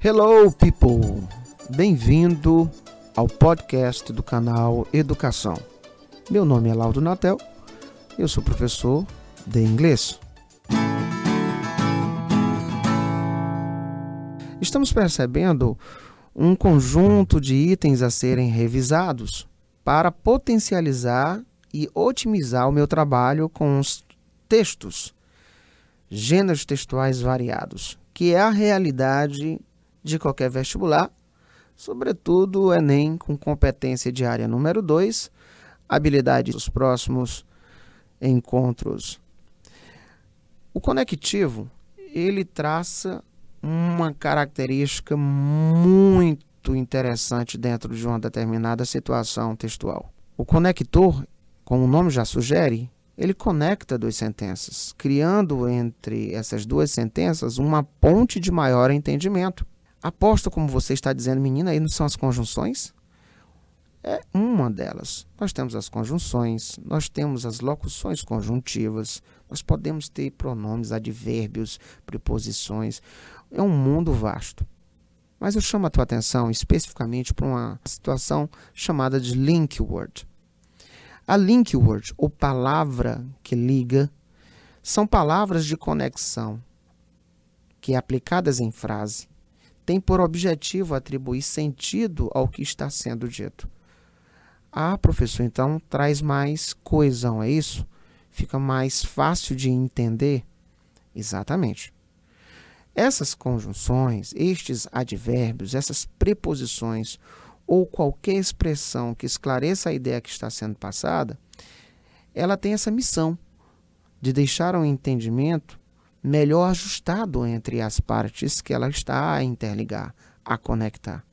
Hello, people! Bem-vindo ao podcast do canal Educação. Meu nome é Laudo Natel, eu sou professor de inglês. Estamos percebendo um conjunto de itens a serem revisados para potencializar e otimizar o meu trabalho com os textos, gêneros textuais variados, que é a realidade de qualquer vestibular, sobretudo o Enem com competência diária número 2, habilidade dos próximos encontros. O conectivo, ele traça uma característica muito interessante dentro de uma determinada situação textual. O conector, como o nome já sugere, ele conecta duas sentenças, criando entre essas duas sentenças uma ponte de maior entendimento. Aposto, como você está dizendo, menina, aí não são as conjunções? É uma delas. Nós temos as conjunções, nós temos as locuções conjuntivas, nós podemos ter pronomes, advérbios, preposições. É um mundo vasto. Mas eu chamo a tua atenção especificamente para uma situação chamada de link word. A link word, ou palavra que liga, são palavras de conexão que, aplicadas em frase, tem por objetivo atribuir sentido ao que está sendo dito. Ah, professor, então traz mais coesão, é isso? Fica mais fácil de entender? Exatamente. Essas conjunções, estes advérbios, essas preposições ou qualquer expressão que esclareça a ideia que está sendo passada, ela tem essa missão de deixar o entendimento melhor ajustado entre as partes que ela está a interligar, a conectar.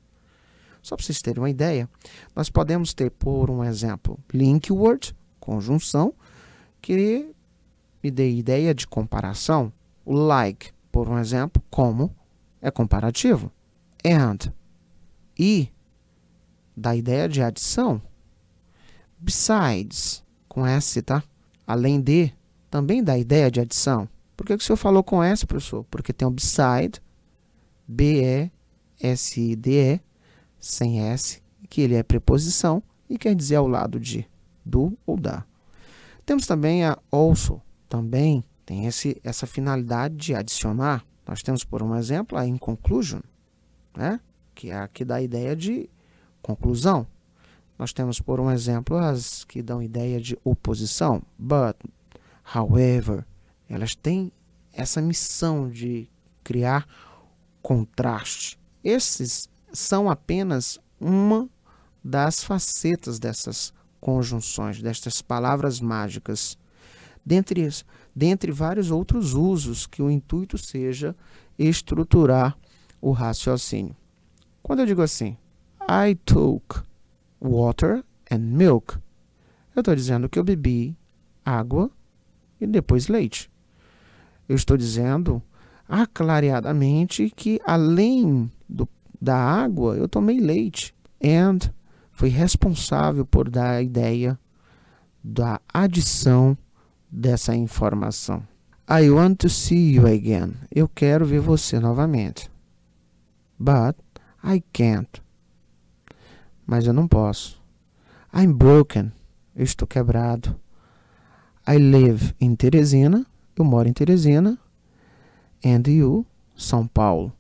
Só para vocês terem uma ideia, nós podemos ter, por um exemplo, link word, conjunção, que me dê ideia de comparação. O like, por um exemplo, como é comparativo. And, e, dá ideia de adição. Besides, com S, tá? Além de, também dá ideia de adição. Por que, que o senhor falou com S, professor? Porque tem o beside, B-E-S-I-D-E, sem S, que ele é preposição e quer dizer ao lado de, do ou da. Temos também a also, também tem esse, essa finalidade de adicionar. Nós temos, por um exemplo, a in conclusion, né? que é a que dá a ideia de conclusão. Nós temos, por um exemplo, as que dão ideia de oposição, but, however, elas têm essa missão de criar contraste. Esses são apenas uma das facetas dessas conjunções, destas palavras mágicas, dentre, dentre vários outros usos que o intuito seja estruturar o raciocínio. Quando eu digo assim, I took water and milk, eu estou dizendo que eu bebi água e depois leite. Eu estou dizendo aclareadamente que além do, da água, eu tomei leite. And foi responsável por dar a ideia da adição dessa informação. I want to see you again. Eu quero ver você novamente. But I can't. Mas eu não posso. I'm broken. Eu estou quebrado. I live in Teresina. Eu moro em Teresina. And you, São Paulo.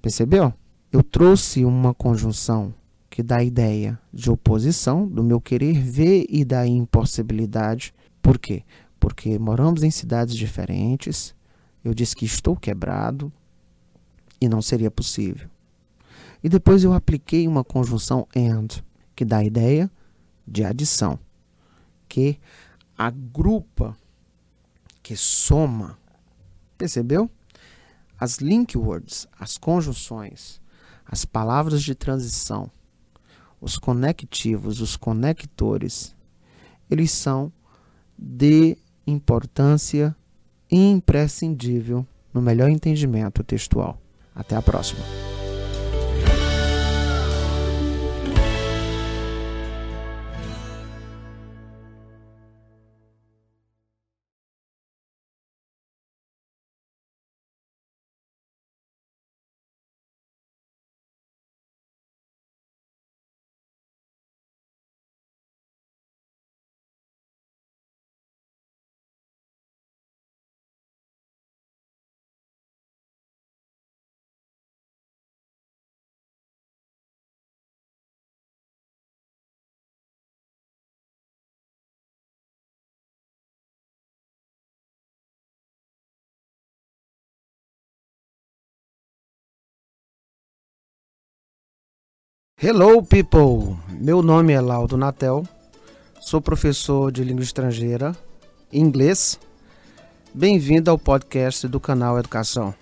Percebeu? Eu trouxe uma conjunção que dá a ideia de oposição, do meu querer ver e da impossibilidade. Por quê? Porque moramos em cidades diferentes. Eu disse que estou quebrado e não seria possível. E depois eu apliquei uma conjunção and, que dá a ideia de adição, que agrupa que soma. Percebeu? As link words, as conjunções, as palavras de transição, os conectivos, os conectores, eles são de importância imprescindível no melhor entendimento textual. Até a próxima. Hello, people! Meu nome é Laudo Natel, sou professor de língua estrangeira, inglês. Bem-vindo ao podcast do canal Educação.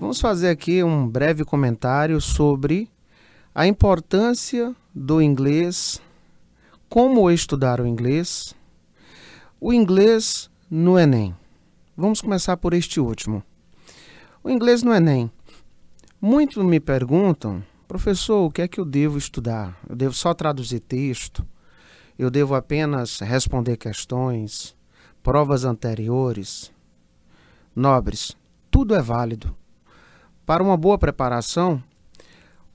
Vamos fazer aqui um breve comentário sobre a importância do inglês, como estudar o inglês, o inglês no Enem. Vamos começar por este último. O inglês no Enem. Muitos me perguntam, professor, o que é que eu devo estudar? Eu devo só traduzir texto? Eu devo apenas responder questões? Provas anteriores? Nobres, tudo é válido. Para uma boa preparação,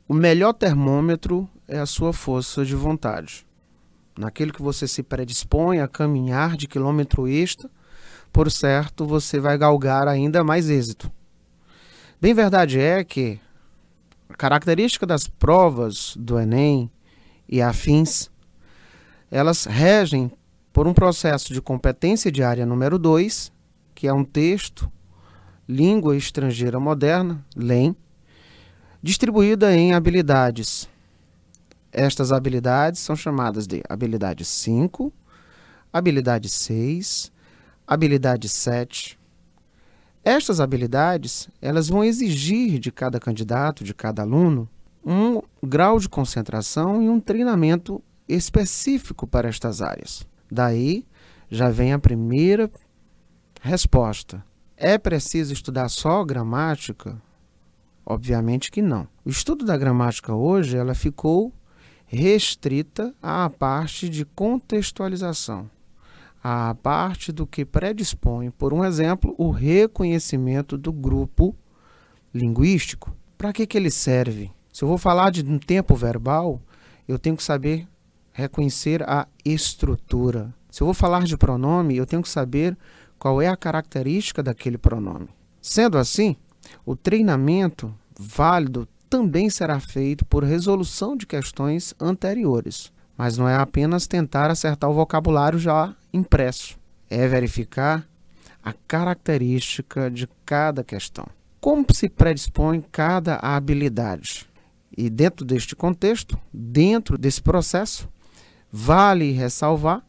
o melhor termômetro é a sua força de vontade. Naquilo que você se predispõe a caminhar de quilômetro extra, por certo, você vai galgar ainda mais êxito. Bem verdade é que a característica das provas do Enem e afins, elas regem por um processo de competência diária número 2, que é um texto, língua estrangeira moderna, LEM, distribuída em habilidades. Estas habilidades são chamadas de habilidade 5, habilidade 6, habilidade 7, estas habilidades, elas vão exigir de cada candidato, de cada aluno, um grau de concentração e um treinamento específico para estas áreas. Daí já vem a primeira resposta. É preciso estudar só gramática? Obviamente que não. O estudo da gramática hoje ela ficou restrita à parte de contextualização a parte do que predispõe, por um exemplo, o reconhecimento do grupo linguístico. Para que, que ele serve? Se eu vou falar de um tempo verbal, eu tenho que saber reconhecer a estrutura. Se eu vou falar de pronome, eu tenho que saber qual é a característica daquele pronome. Sendo assim, o treinamento válido também será feito por resolução de questões anteriores mas não é apenas tentar acertar o vocabulário já impresso, é verificar a característica de cada questão. Como se predispõe cada habilidade? E dentro deste contexto, dentro desse processo, vale ressalvar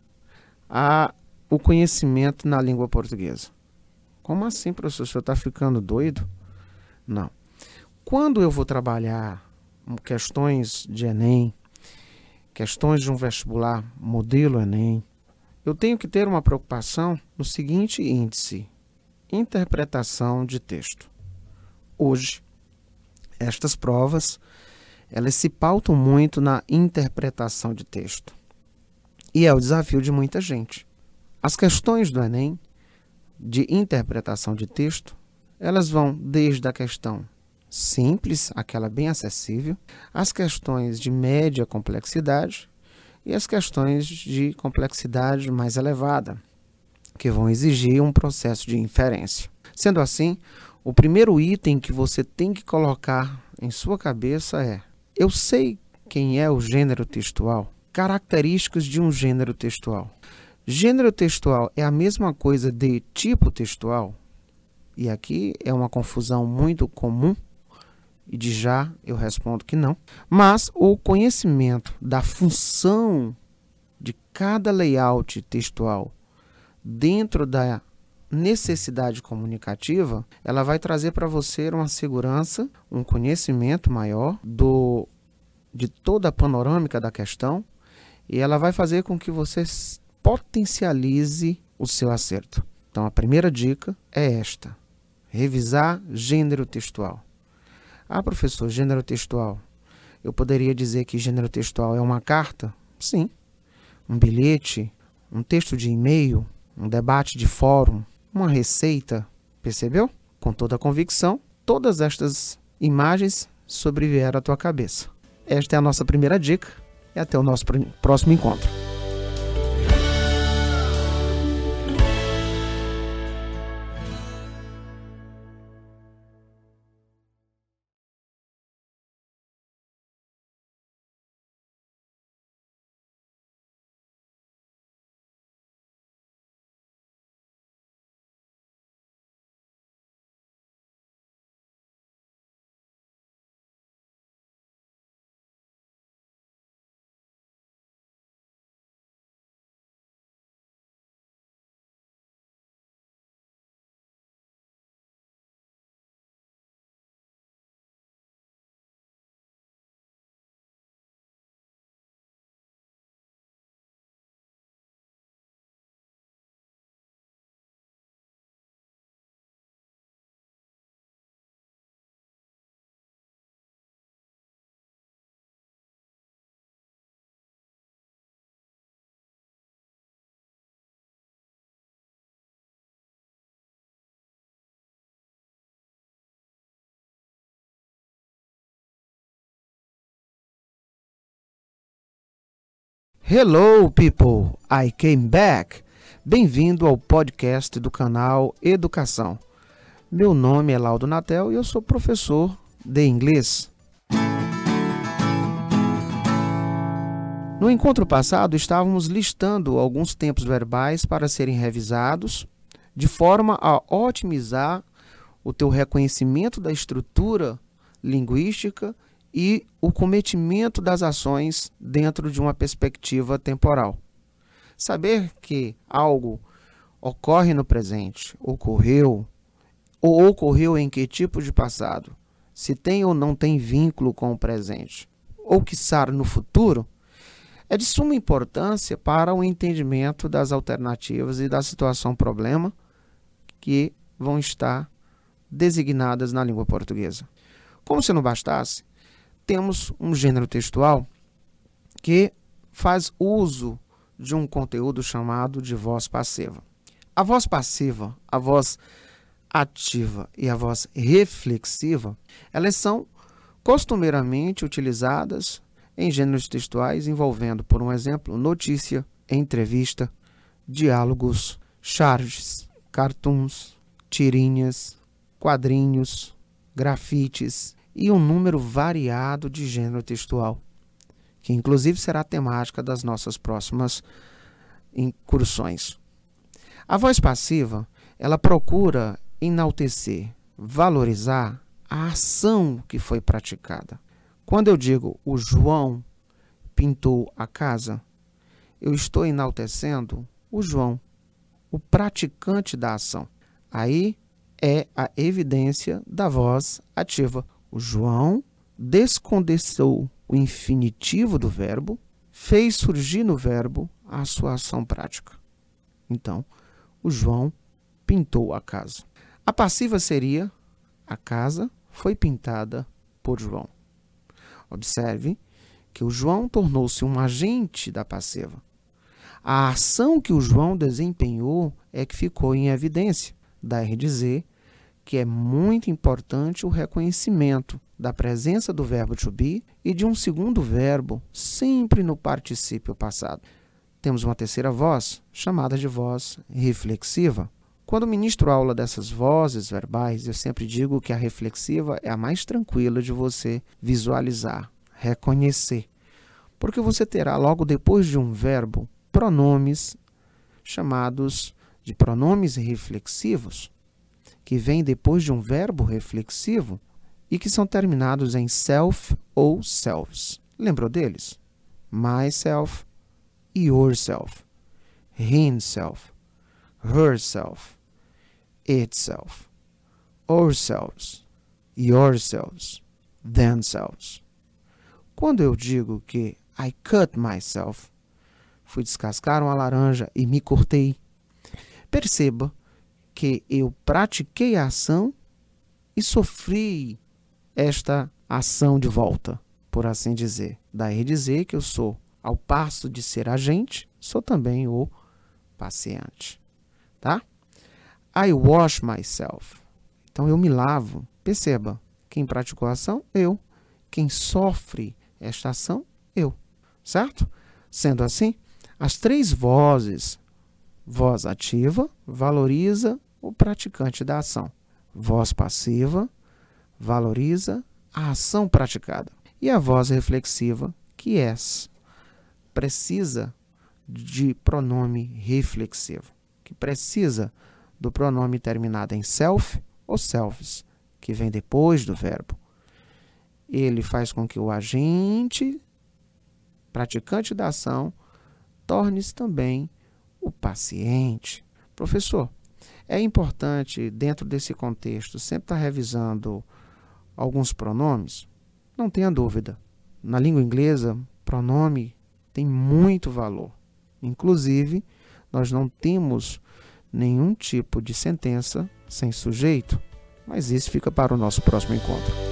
a, o conhecimento na língua portuguesa. Como assim, professor? O senhor está ficando doido? Não. Quando eu vou trabalhar questões de Enem, questões de um vestibular modelo Enem, eu tenho que ter uma preocupação no seguinte índice: interpretação de texto. Hoje, estas provas elas se pautam muito na interpretação de texto. E é o desafio de muita gente. As questões do Enem de interpretação de texto, elas vão desde a questão simples, aquela bem acessível, as questões de média complexidade e as questões de complexidade mais elevada, que vão exigir um processo de inferência. Sendo assim, o primeiro item que você tem que colocar em sua cabeça é: eu sei quem é o gênero textual, características de um gênero textual. Gênero textual é a mesma coisa de tipo textual? E aqui é uma confusão muito comum e de já eu respondo que não. Mas o conhecimento da função de cada layout textual dentro da necessidade comunicativa, ela vai trazer para você uma segurança, um conhecimento maior do de toda a panorâmica da questão e ela vai fazer com que você potencialize o seu acerto. Então a primeira dica é esta: revisar gênero textual. Ah, professor, gênero textual. Eu poderia dizer que gênero textual é uma carta? Sim. Um bilhete, um texto de e-mail, um debate de fórum, uma receita. Percebeu? Com toda a convicção, todas estas imagens sobrevieram à tua cabeça. Esta é a nossa primeira dica e até o nosso próximo encontro. Hello, people! I came back! Bem-vindo ao podcast do canal Educação. Meu nome é Laudo Natel e eu sou professor de inglês. No encontro passado, estávamos listando alguns tempos verbais para serem revisados, de forma a otimizar o teu reconhecimento da estrutura linguística e o cometimento das ações dentro de uma perspectiva temporal. Saber que algo ocorre no presente, ocorreu, ou ocorreu em que tipo de passado, se tem ou não tem vínculo com o presente, ou quiçá no futuro, é de suma importância para o entendimento das alternativas e da situação problema que vão estar designadas na língua portuguesa. Como se não bastasse, temos um gênero textual que faz uso de um conteúdo chamado de voz passiva. A voz passiva, a voz ativa e a voz reflexiva, elas são costumeiramente utilizadas em gêneros textuais envolvendo, por um exemplo, notícia, entrevista, diálogos, charges, cartoons, tirinhas, quadrinhos, grafites e um número variado de gênero textual, que inclusive será a temática das nossas próximas incursões. A voz passiva, ela procura enaltecer, valorizar a ação que foi praticada. Quando eu digo o João pintou a casa, eu estou enaltecendo o João, o praticante da ação. Aí é a evidência da voz ativa. O João descondensou o infinitivo do verbo, fez surgir no verbo a sua ação prática. Então, o João pintou a casa. A passiva seria a casa foi pintada por João. Observe que o João tornou-se um agente da passiva. A ação que o João desempenhou é que ficou em evidência. Daí dizer que é muito importante o reconhecimento da presença do verbo to be e de um segundo verbo sempre no particípio passado. Temos uma terceira voz, chamada de voz reflexiva. Quando ministro aula dessas vozes verbais, eu sempre digo que a reflexiva é a mais tranquila de você visualizar, reconhecer. Porque você terá logo depois de um verbo pronomes chamados de pronomes reflexivos, que vêm depois de um verbo reflexivo e que são terminados em self ou selves. Lembrou deles? Myself, yourself, himself, herself, itself, ourselves, yourselves, themselves. Quando eu digo que I cut myself, fui descascar uma laranja e me cortei, perceba que eu pratiquei a ação e sofri esta ação de volta, por assim dizer. Daí dizer que eu sou, ao passo de ser agente, sou também o paciente. Tá? I wash myself. Então eu me lavo. Perceba, quem praticou a ação? Eu. Quem sofre esta ação? Eu. Certo? Sendo assim, as três vozes, voz ativa, valoriza o praticante da ação. Voz passiva valoriza a ação praticada. E a voz reflexiva, que é precisa de pronome reflexivo, que precisa do pronome terminado em self ou selves, que vem depois do verbo. Ele faz com que o agente, praticante da ação, torne-se também o paciente. Professor, é importante, dentro desse contexto, sempre estar revisando alguns pronomes? Não tenha dúvida. Na língua inglesa, pronome tem muito valor. Inclusive, nós não temos nenhum tipo de sentença sem sujeito, mas isso fica para o nosso próximo encontro.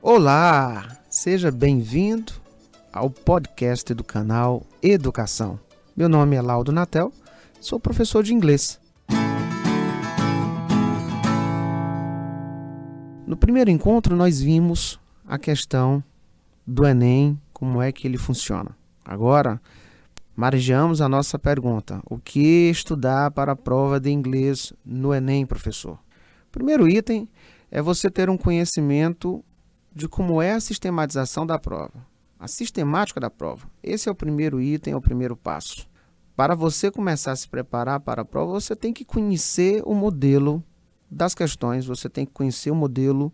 Olá, seja bem-vindo ao podcast do canal Educação. Meu nome é Laudo Natel, sou professor de inglês. No primeiro encontro, nós vimos a questão do Enem, como é que ele funciona. Agora, margeamos a nossa pergunta: o que estudar para a prova de inglês no Enem, professor? Primeiro item é você ter um conhecimento de como é a sistematização da prova, a sistemática da prova. Esse é o primeiro item, é o primeiro passo. Para você começar a se preparar para a prova, você tem que conhecer o modelo das questões, você tem que conhecer o modelo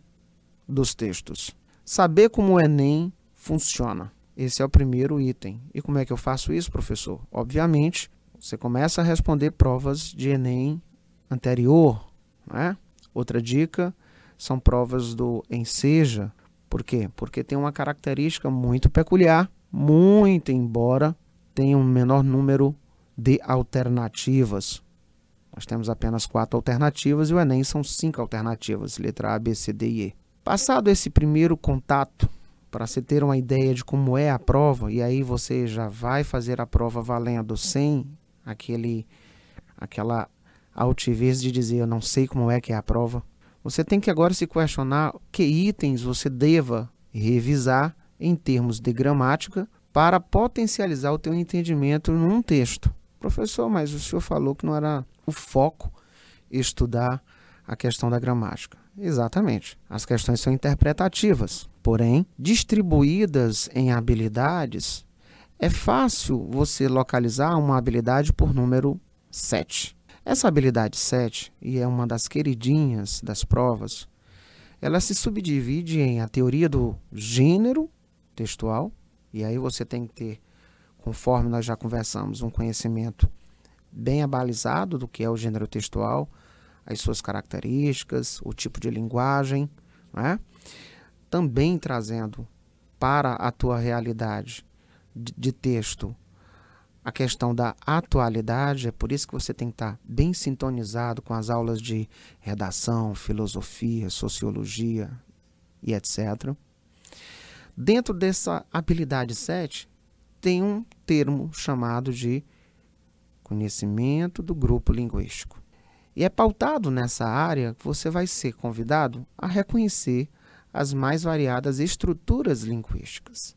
dos textos. Saber como o Enem funciona. Esse é o primeiro item. E como é que eu faço isso, professor? Obviamente, você começa a responder provas de Enem anterior. Né? Outra dica são provas do Enseja. Por quê? Porque tem uma característica muito peculiar, muito embora tenha um menor número de alternativas. Nós temos apenas quatro alternativas e o Enem são cinco alternativas, letra A, B, C, D e E. Passado esse primeiro contato, para você ter uma ideia de como é a prova, e aí você já vai fazer a prova valendo sem aquele, aquela altivez de dizer eu não sei como é que é a prova. Você tem que agora se questionar que itens você deva revisar em termos de gramática para potencializar o teu entendimento num texto. Professor, mas o senhor falou que não era o foco estudar a questão da gramática. Exatamente. As questões são interpretativas, porém, distribuídas em habilidades, é fácil você localizar uma habilidade por número 7. Essa habilidade 7, e é uma das queridinhas das provas, ela se subdivide em a teoria do gênero textual, e aí você tem que ter, conforme nós já conversamos, um conhecimento bem abalizado do que é o gênero textual, as suas características, o tipo de linguagem, né? também trazendo para a tua realidade de, de texto a questão da atualidade, é por isso que você tem que estar bem sintonizado com as aulas de redação, filosofia, sociologia e etc. Dentro dessa habilidade 7, tem um termo chamado de conhecimento do grupo linguístico. E é pautado nessa área que você vai ser convidado a reconhecer as mais variadas estruturas linguísticas.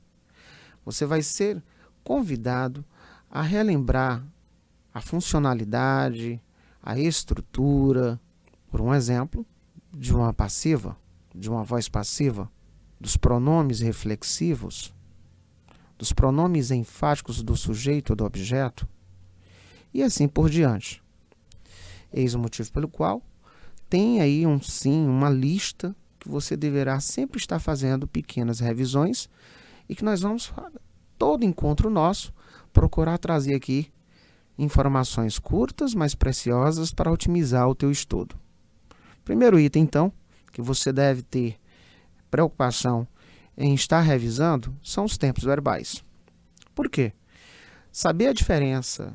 Você vai ser convidado a relembrar a funcionalidade, a estrutura, por um exemplo, de uma passiva, de uma voz passiva, dos pronomes reflexivos, dos pronomes enfáticos do sujeito ou do objeto, e assim por diante. Eis o motivo pelo qual tem aí um sim, uma lista que você deverá sempre estar fazendo pequenas revisões e que nós vamos todo encontro nosso procurar trazer aqui informações curtas, mas preciosas para otimizar o teu estudo. Primeiro item, então, que você deve ter preocupação em estar revisando são os tempos verbais. Por quê? Saber a diferença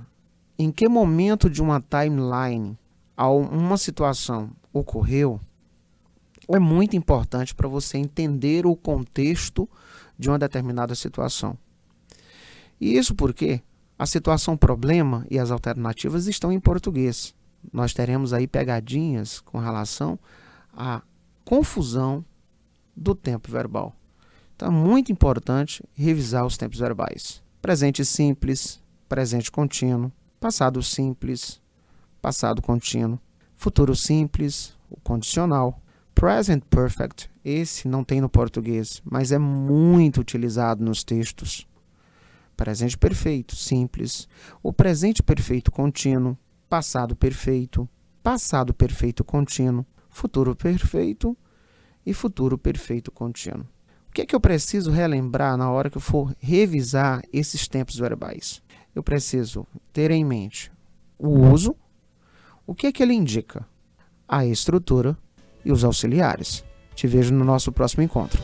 em que momento de uma timeline uma situação ocorreu é muito importante para você entender o contexto de uma determinada situação. E isso porque a situação problema e as alternativas estão em português. Nós teremos aí pegadinhas com relação à confusão do tempo verbal. Então é muito importante revisar os tempos verbais. Presente simples, presente contínuo, passado simples, passado contínuo, futuro simples, o condicional, present perfect, esse não tem no português, mas é muito utilizado nos textos presente perfeito simples, o presente perfeito contínuo, passado perfeito, passado perfeito contínuo, futuro perfeito e futuro perfeito contínuo. O que é que eu preciso relembrar na hora que eu for revisar esses tempos verbais? Eu preciso ter em mente o uso, o que é que ele indica, a estrutura e os auxiliares. Te vejo no nosso próximo encontro.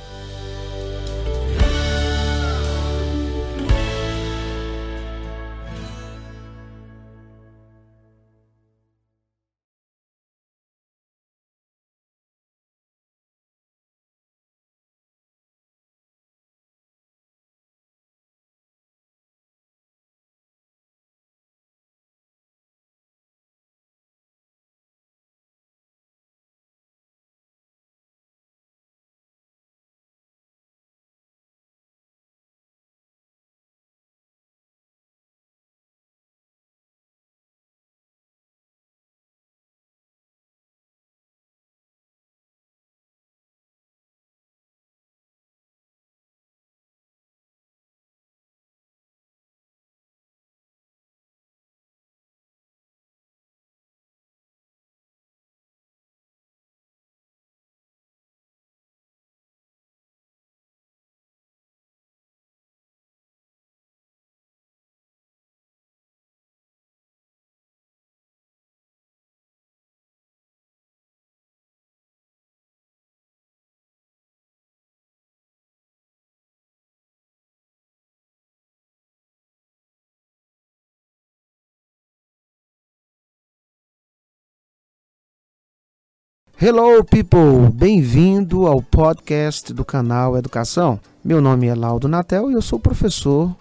Hello, people! Bem-vindo ao podcast do canal Educação. Meu nome é Laudo Natel e eu sou professor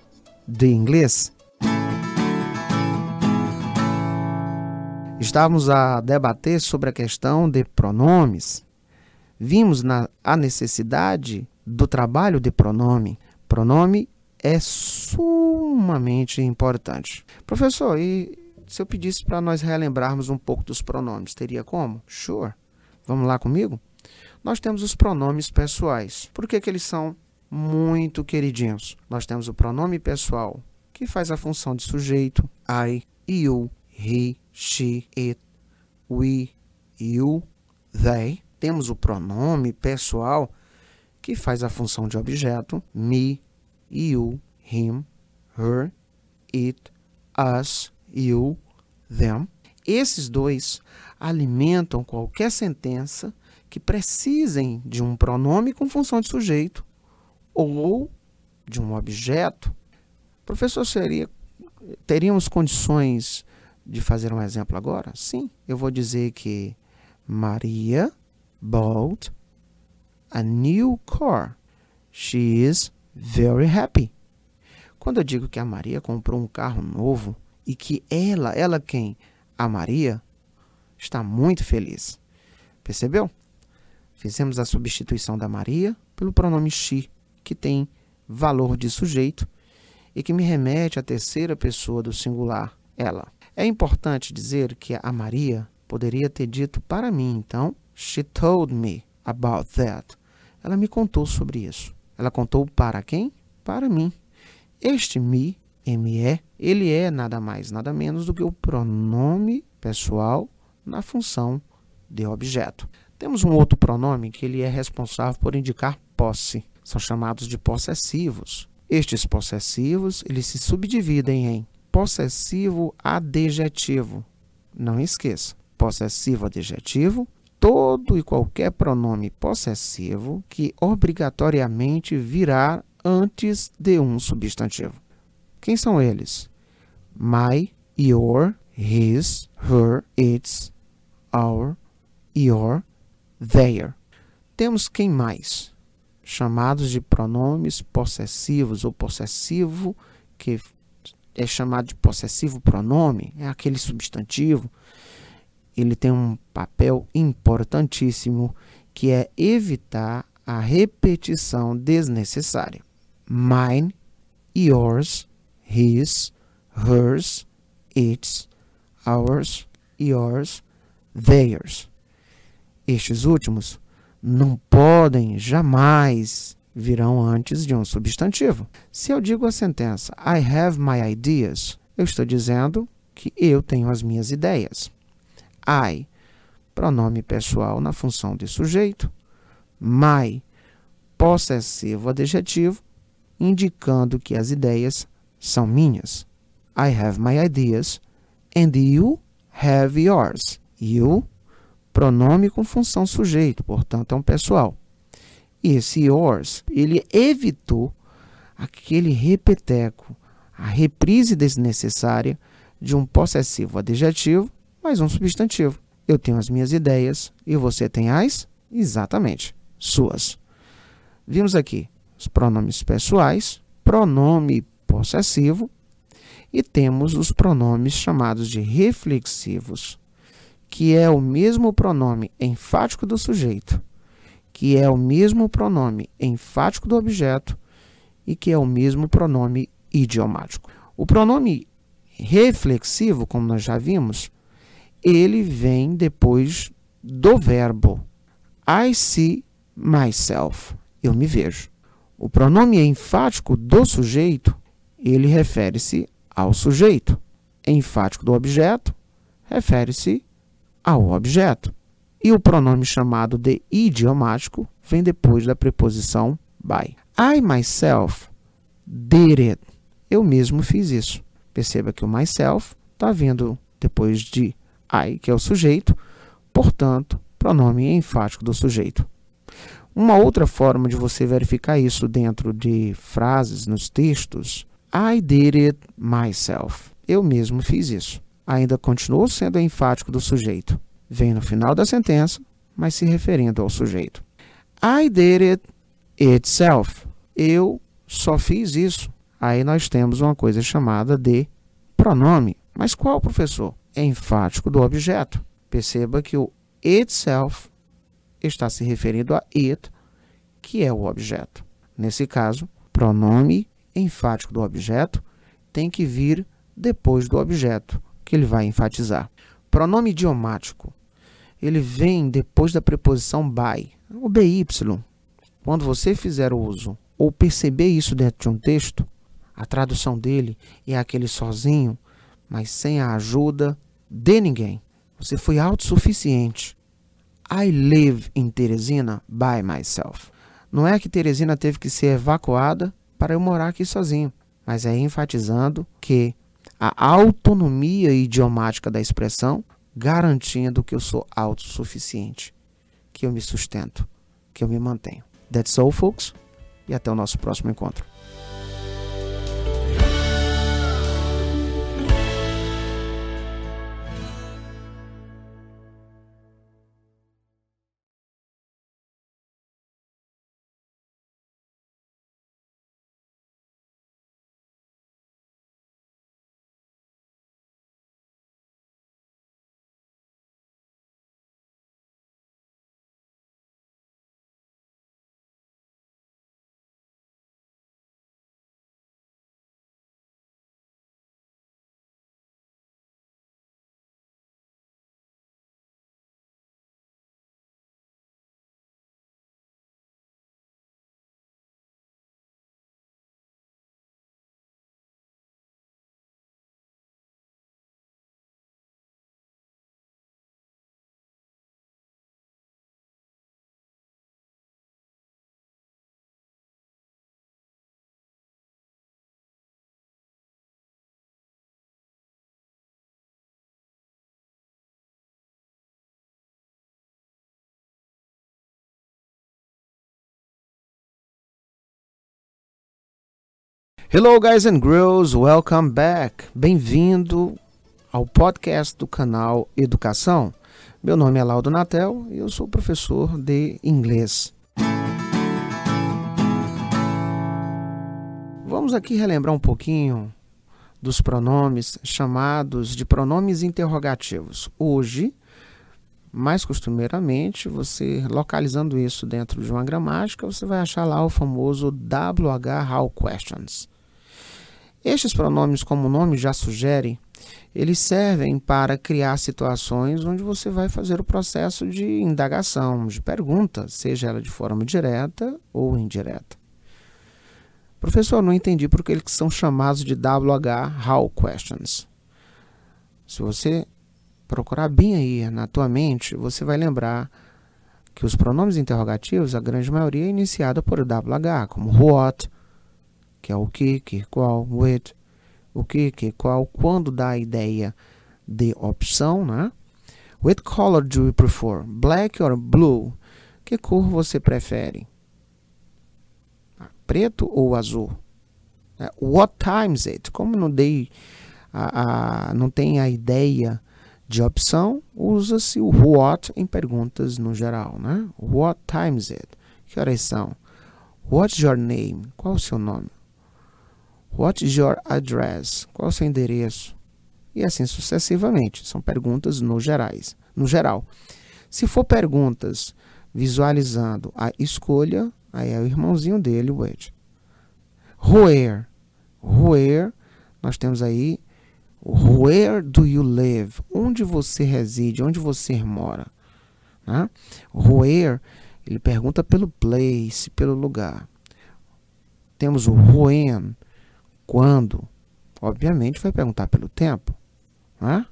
de inglês. Estávamos a debater sobre a questão de pronomes. Vimos na, a necessidade do trabalho de pronome. Pronome é sumamente importante. Professor, e se eu pedisse para nós relembrarmos um pouco dos pronomes, teria como? Sure. Vamos lá comigo? Nós temos os pronomes pessoais. Por que, que eles são muito queridinhos? Nós temos o pronome pessoal, que faz a função de sujeito, I, you, he, she, it, we, you, they. Temos o pronome pessoal, que faz a função de objeto, me, you, him, her, it, us, you, them. Esses dois alimentam qualquer sentença que precisem de um pronome com função de sujeito ou de um objeto. Professor, seria, teríamos condições de fazer um exemplo agora? Sim, eu vou dizer que Maria bought a new car. She is very happy. Quando eu digo que a Maria comprou um carro novo e que ela, ela quem? A Maria está muito feliz. Percebeu? Fizemos a substituição da Maria pelo pronome she, que tem valor de sujeito e que me remete à terceira pessoa do singular, ela. É importante dizer que a Maria poderia ter dito para mim, então, she told me about that. Ela me contou sobre isso. Ela contou para quem? Para mim. Este me, me, ele é nada mais, nada menos do que o pronome pessoal na função de objeto. Temos um outro pronome que ele é responsável por indicar posse. São chamados de possessivos. Estes possessivos, eles se subdividem em possessivo adjetivo. Não esqueça, possessivo adjetivo, todo e qualquer pronome possessivo que obrigatoriamente virá antes de um substantivo. Quem são eles? My, your, his, her, its, our, your, their. Temos quem mais? Chamados de pronomes possessivos ou possessivo que é chamado de possessivo pronome, é aquele substantivo, ele tem um papel importantíssimo que é evitar a repetição desnecessária. Mine, yours, his, hers, its, ours, yours, theirs. Estes últimos não podem jamais virão antes de um substantivo. Se eu digo a sentença I have my ideas, eu estou dizendo que eu tenho as minhas ideias. I, pronome pessoal na função de sujeito. My, possessivo adjetivo, indicando que as ideias são minhas. I have my ideas and you have yours. You, pronome com função sujeito, portanto é um pessoal esse yours, ele evitou aquele repeteco, a reprise desnecessária de um possessivo adjetivo mais um substantivo. Eu tenho as minhas ideias e você tem as? Exatamente, suas. Vimos aqui os pronomes pessoais, pronome possessivo e temos os pronomes chamados de reflexivos, que é o mesmo pronome enfático do sujeito que é o mesmo pronome enfático do objeto e que é o mesmo pronome idiomático. O pronome reflexivo, como nós já vimos, ele vem depois do verbo I see myself. Eu me vejo. O pronome enfático do sujeito, ele refere-se ao sujeito. Enfático do objeto, refere-se ao objeto. E o pronome chamado de idiomático vem depois da preposição by. I myself did it. Eu mesmo fiz isso. Perceba que o myself está vindo depois de I, que é o sujeito, portanto, pronome enfático do sujeito. Uma outra forma de você verificar isso dentro de frases nos textos, I did it myself. Eu mesmo fiz isso. Ainda continuou sendo enfático do sujeito vem no final da sentença, mas se referindo ao sujeito. I did it itself. Eu só fiz isso. Aí nós temos uma coisa chamada de pronome. Mas qual, professor? É enfático do objeto. Perceba que o itself está se referindo a it, que é o objeto. Nesse caso, pronome enfático do objeto tem que vir depois do objeto que ele vai enfatizar. Pronome idiomático, ele vem depois da preposição by, o by. Quando você fizer o uso ou perceber isso dentro de um texto, a tradução dele é aquele sozinho, mas sem a ajuda de ninguém. Você foi autossuficiente. I live in Teresina by myself. Não é que Teresina teve que ser evacuada para eu morar aqui sozinho, mas é enfatizando que a autonomia idiomática da expressão garantindo que eu sou autossuficiente, que eu me sustento, que eu me mantenho. That's all, folks, e até o nosso próximo encontro. Hello, guys and girls, welcome back. Bem-vindo ao podcast do canal Educação. Meu nome é Laudo Natel e eu sou professor de inglês. Vamos aqui relembrar um pouquinho dos pronomes chamados de pronomes interrogativos. Hoje, mais costumeiramente, você localizando isso dentro de uma gramática, você vai achar lá o famoso WH How Questions. Estes pronomes, como o nome já sugere, eles servem para criar situações onde você vai fazer o processo de indagação, de pergunta, seja ela de forma direta ou indireta. Professor, não entendi por que eles são chamados de WH How Questions. Se você procurar bem aí na tua mente, você vai lembrar que os pronomes interrogativos, a grande maioria é iniciada por WH, como what, que é o que, que, qual, with, o que, que, qual, quando dá a ideia de opção, né? What color do you prefer? Black or blue? Que cor você prefere? Preto ou azul? É, what time is it? Como não dei a, a, não tem a ideia de opção, usa-se o what em perguntas no geral, né? What time is it? Que horas são? What's your name? Qual o seu nome? What is your address? Qual é o seu endereço? E assim sucessivamente. São perguntas no gerais, no geral. Se for perguntas visualizando a escolha, aí é o irmãozinho dele, o which. Where? Where? Nós temos aí Where do you live? Onde você reside? Onde você mora? Né? Where? Ele pergunta pelo place, pelo lugar. Temos o when quando? Obviamente vai perguntar pelo tempo. Né?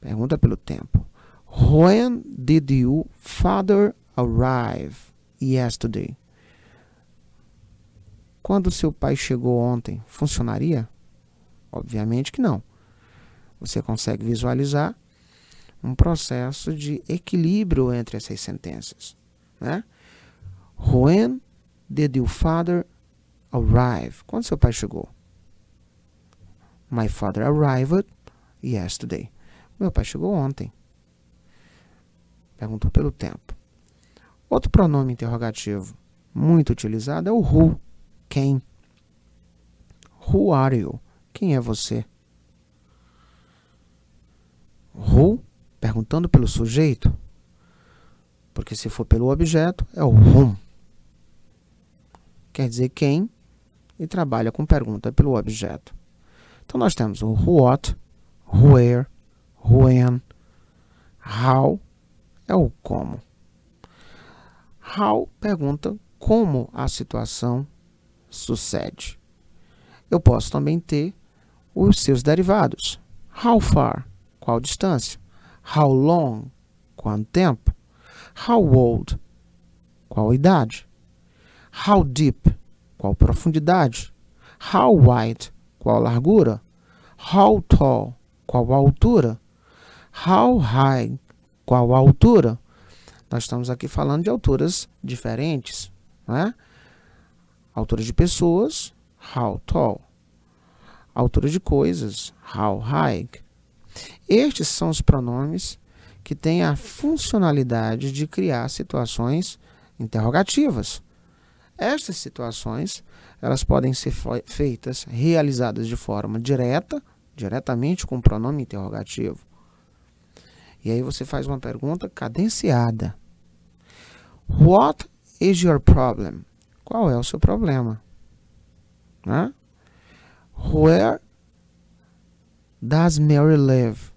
Pergunta pelo tempo. When did your father arrive yesterday? Quando seu pai chegou ontem, funcionaria? Obviamente que não. Você consegue visualizar um processo de equilíbrio entre essas sentenças. Né? When did your father arrive. Quando seu pai chegou? My father arrived yesterday. Meu pai chegou ontem. perguntou pelo tempo. Outro pronome interrogativo muito utilizado é o who, quem. Who are you? Quem é você? Who, perguntando pelo sujeito, porque se for pelo objeto, é o whom. Quer dizer quem e trabalha com pergunta pelo objeto. Então nós temos o what, where, when, how é o como. How pergunta como a situação sucede. Eu posso também ter os seus derivados. How far? Qual distância? How long? Quanto tempo? How old? Qual idade? How deep? Qual profundidade? How wide? Qual largura? How tall? Qual altura? How high? Qual altura? Nós estamos aqui falando de alturas diferentes, né? Altura de pessoas, how tall. Altura de coisas, how high. Estes são os pronomes que têm a funcionalidade de criar situações interrogativas. Estas situações, elas podem ser feitas, realizadas de forma direta, diretamente com o pronome interrogativo. E aí você faz uma pergunta cadenciada. What is your problem? Qual é o seu problema? Né? Where does Mary live?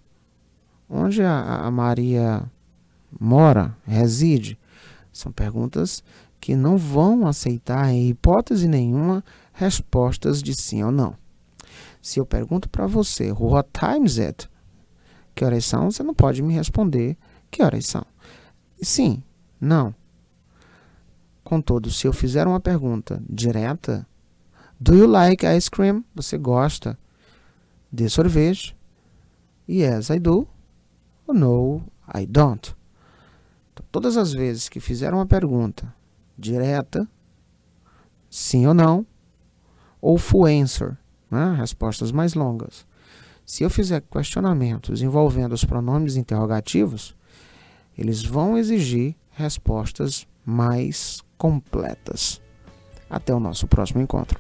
Onde a, a Maria mora, reside? São perguntas que não vão aceitar, em hipótese nenhuma, respostas de sim ou não. Se eu pergunto para você, what time is it? Que horas são? Você não pode me responder que horas são. Sim, não. Contudo, se eu fizer uma pergunta direta, do you like ice cream? Você gosta de sorvete? Yes, I do. No, I don't. Então, todas as vezes que fizer uma pergunta direta, sim ou não, ou full answer, né? respostas mais longas. Se eu fizer questionamentos envolvendo os pronomes interrogativos, eles vão exigir respostas mais completas. Até o nosso próximo encontro.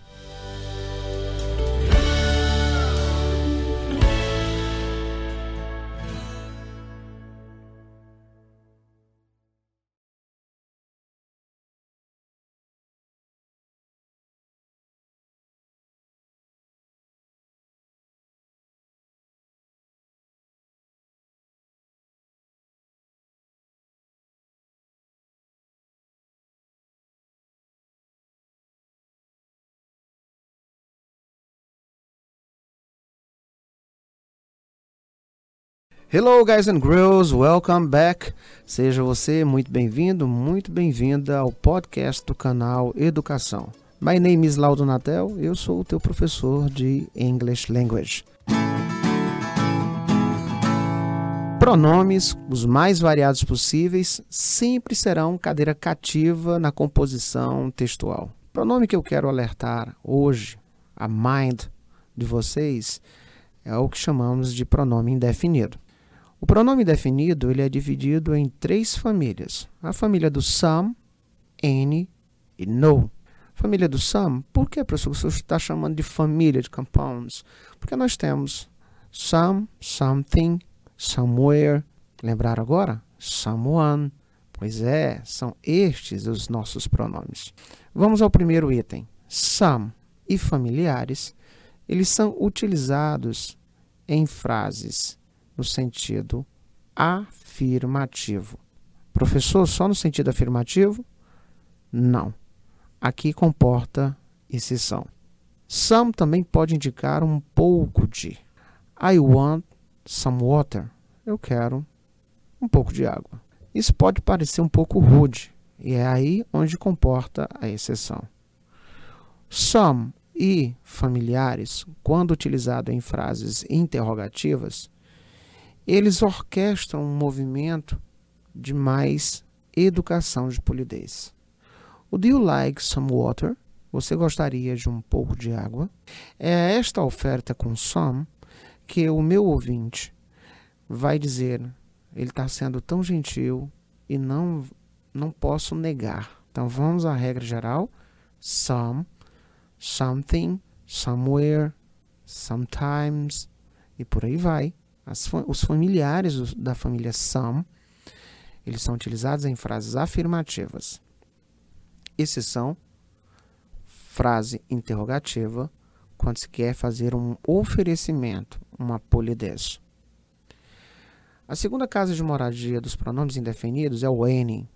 Hello, guys and girls, welcome back. Seja você muito bem-vindo, muito bem-vinda ao podcast do canal Educação. My name is Laudo Natel, eu sou o teu professor de English Language. Pronomes, os mais variados possíveis, sempre serão cadeira cativa na composição textual. O pronome que eu quero alertar hoje, a mind de vocês, é o que chamamos de pronome indefinido. O pronome definido ele é dividido em três famílias. A família do some, any e no. Família do some, por que, professor, você está chamando de família de compounds? Porque nós temos some, something, somewhere. Lembrar agora? Someone. Pois é, são estes os nossos pronomes. Vamos ao primeiro item. Some e familiares, eles são utilizados em frases no sentido afirmativo. Professor, só no sentido afirmativo? Não. Aqui comporta exceção. Some também pode indicar um pouco de. I want some water. Eu quero um pouco de água. Isso pode parecer um pouco rude, e é aí onde comporta a exceção. Some e familiares, quando utilizado em frases interrogativas, eles orquestram um movimento de mais educação de polidez. O Do you like some water? Você gostaria de um pouco de água? É esta oferta com some que o meu ouvinte vai dizer: ele está sendo tão gentil, e não, não posso negar. Então vamos à regra geral: some, something, somewhere, sometimes e por aí vai. Os familiares da família some, eles são utilizados em frases afirmativas. Exceção, frase interrogativa, quando se quer fazer um oferecimento, uma polidez. A segunda casa de moradia dos pronomes indefinidos é o any.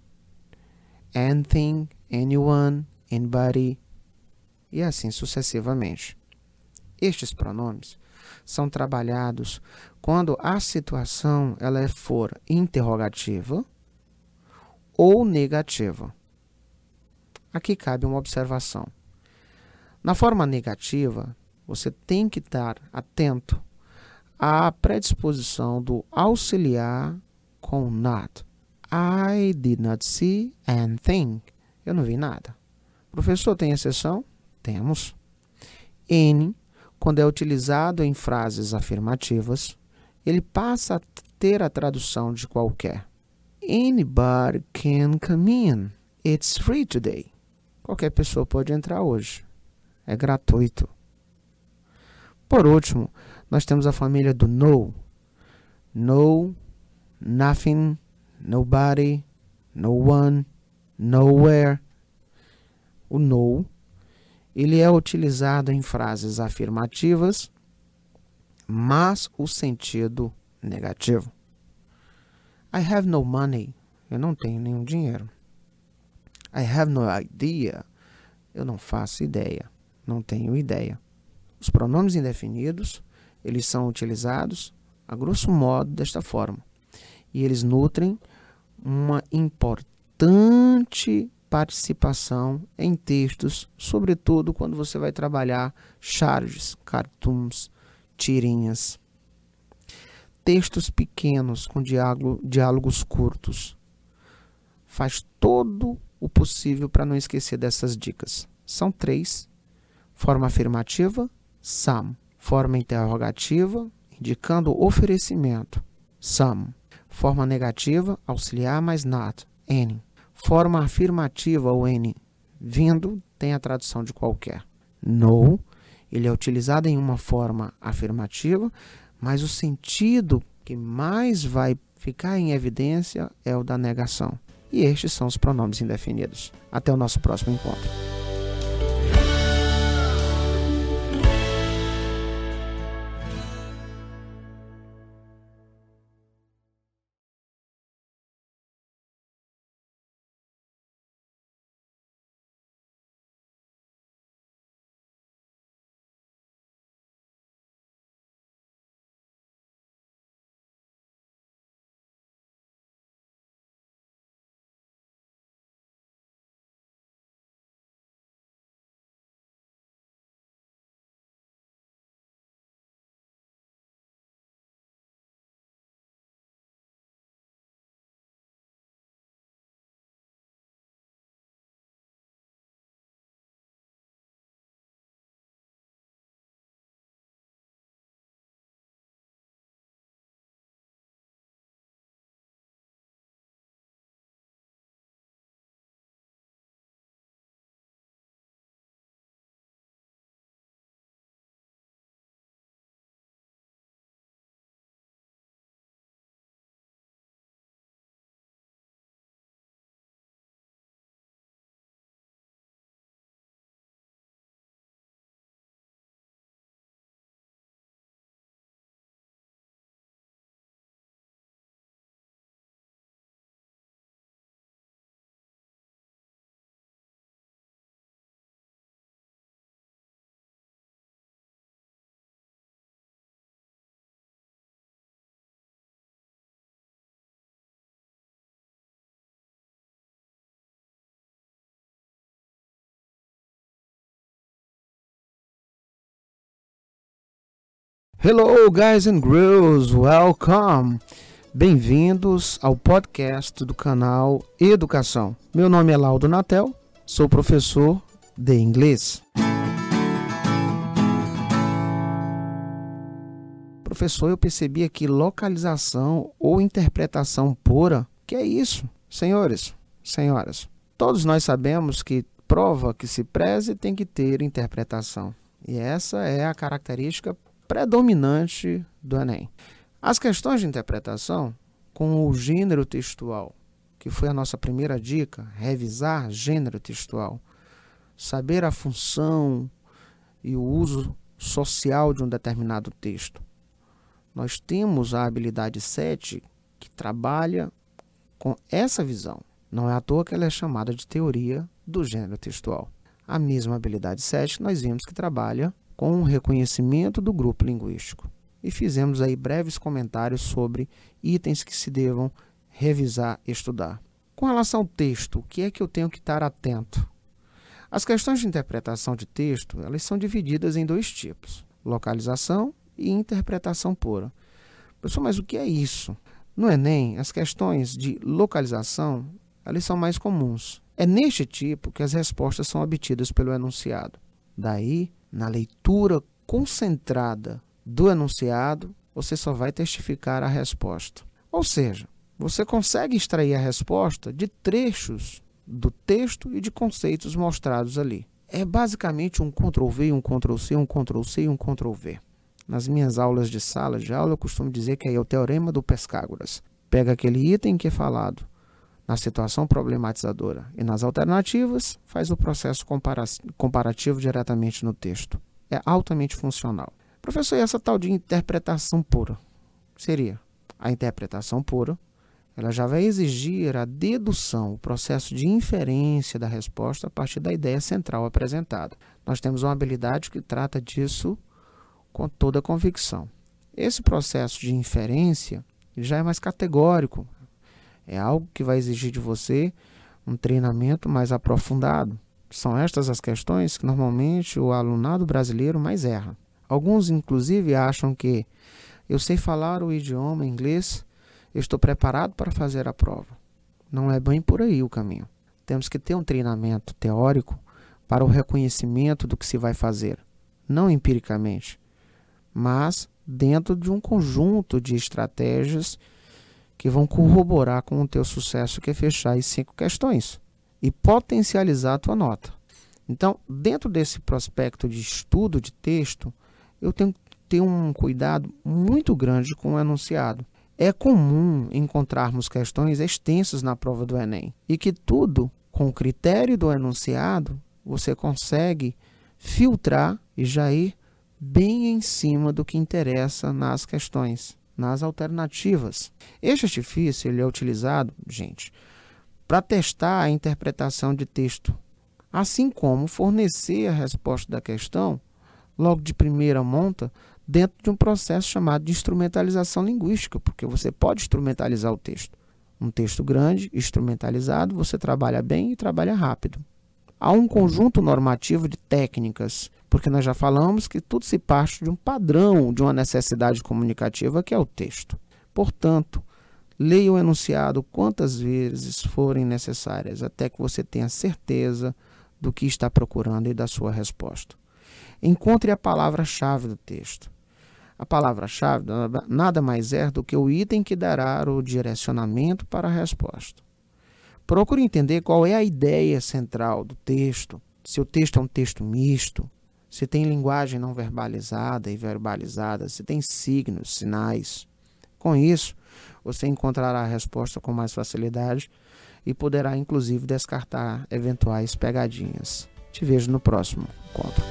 Anything, anyone, anybody e assim sucessivamente. Estes pronomes são trabalhados quando a situação ela for interrogativa ou negativa. Aqui cabe uma observação. Na forma negativa, você tem que estar atento a predisposição do auxiliar com not. I did not see anything. Eu não vi nada. Professor, tem exceção? Temos. N, quando é utilizado em frases afirmativas, ele passa a ter a tradução de qualquer. Anybody can come in. It's free today. Qualquer pessoa pode entrar hoje. É gratuito. Por último, nós temos a família do no. No, nothing, nobody, no one, nowhere. O no, ele é utilizado em frases afirmativas, mas o sentido negativo. I have no money. Eu não tenho nenhum dinheiro. I have no idea. Eu não faço ideia. Não tenho ideia. Os pronomes indefinidos eles são utilizados, a grosso modo, desta forma. E eles nutrem uma importante participação em textos, sobretudo quando você vai trabalhar charges, cartoons, tirinhas. Textos pequenos com diálogo, diálogos curtos. Faz todo o possível para não esquecer dessas dicas. São três: forma afirmativa, some Forma interrogativa, indicando oferecimento. Some. Forma negativa, auxiliar mais not. Any. Forma afirmativa, o N. Vindo, tem a tradução de qualquer. No. Ele é utilizado em uma forma afirmativa, mas o sentido que mais vai ficar em evidência é o da negação. E estes são os pronomes indefinidos. Até o nosso próximo encontro. Hello, guys and girls, welcome! Bem-vindos ao podcast do canal Educação. Meu nome é Laudo Natel, sou professor de inglês. Professor, eu percebi aqui localização ou interpretação pura. Que é isso? Senhores, senhoras, todos nós sabemos que prova que se preze tem que ter interpretação. E essa é a característica predominante do Enem. As questões de interpretação, com o gênero textual, que foi a nossa primeira dica, revisar gênero textual, saber a função e o uso social de um determinado texto. Nós temos a habilidade 7 que trabalha com essa visão. Não é à toa que ela é chamada de teoria do gênero textual. A mesma habilidade 7 nós vimos que trabalha com o reconhecimento do grupo linguístico. E fizemos aí breves comentários sobre itens que se devam revisar e estudar. Com relação ao texto, o que é que eu tenho que estar atento? As questões de interpretação de texto, elas são divididas em dois tipos: localização e interpretação pura. Pessoal, mas o que é isso? No Enem, as questões de localização, elas são mais comuns. É neste tipo que as respostas são obtidas pelo enunciado. Daí, na leitura concentrada do enunciado, você só vai testificar a resposta. Ou seja, você consegue extrair a resposta de trechos do texto e de conceitos mostrados ali. É basicamente um Ctrl-V, um Ctrl-C, um Ctrl-C e um Ctrl-V. Nas minhas aulas de sala de aula, eu costumo dizer que aí é o teorema do Pescágoras. Pega aquele item que é falado na situação problematizadora e nas alternativas, faz o processo compara comparativo diretamente no texto. É altamente funcional. Professor, e essa tal de interpretação pura? Seria a interpretação pura, ela já vai exigir a dedução, o processo de inferência da resposta a partir da ideia central apresentada. Nós temos uma habilidade que trata disso com toda convicção. Esse processo de inferência já é mais categórico, é algo que vai exigir de você um treinamento mais aprofundado. São estas as questões que normalmente o alunado brasileiro mais erra. Alguns, inclusive, acham que eu sei falar o idioma inglês, eu estou preparado para fazer a prova. Não é bem por aí o caminho. Temos que ter um treinamento teórico para o reconhecimento do que se vai fazer, não empiricamente, mas dentro de um conjunto de estratégias que vão corroborar com o teu sucesso, que é fechar as cinco questões e potencializar a tua nota. Então, dentro desse prospecto de estudo de texto, eu tenho que ter um cuidado muito grande com o enunciado. É comum encontrarmos questões extensas na prova do Enem e que tudo, com o critério do enunciado, você consegue filtrar e já ir bem em cima do que interessa nas questões nas alternativas. Este artifício ele é utilizado, gente, para testar a interpretação de texto, assim como fornecer a resposta da questão logo de primeira monta dentro de um processo chamado de instrumentalização linguística, porque você pode instrumentalizar o texto. Um texto grande, instrumentalizado, você trabalha bem e trabalha rápido. Há um conjunto normativo de técnicas porque nós já falamos que tudo se parte de um padrão, de uma necessidade comunicativa que é o texto. Portanto, leia o enunciado quantas vezes forem necessárias, até que você tenha certeza do que está procurando e da sua resposta. Encontre a palavra-chave do texto. A palavra-chave nada mais é do que o item que dará o direcionamento para a resposta. Procure entender qual é a ideia central do texto, se o texto é um texto misto, se tem linguagem não verbalizada e verbalizada, se tem signos, sinais. Com isso, você encontrará a resposta com mais facilidade e poderá inclusive descartar eventuais pegadinhas. Te vejo no próximo encontro.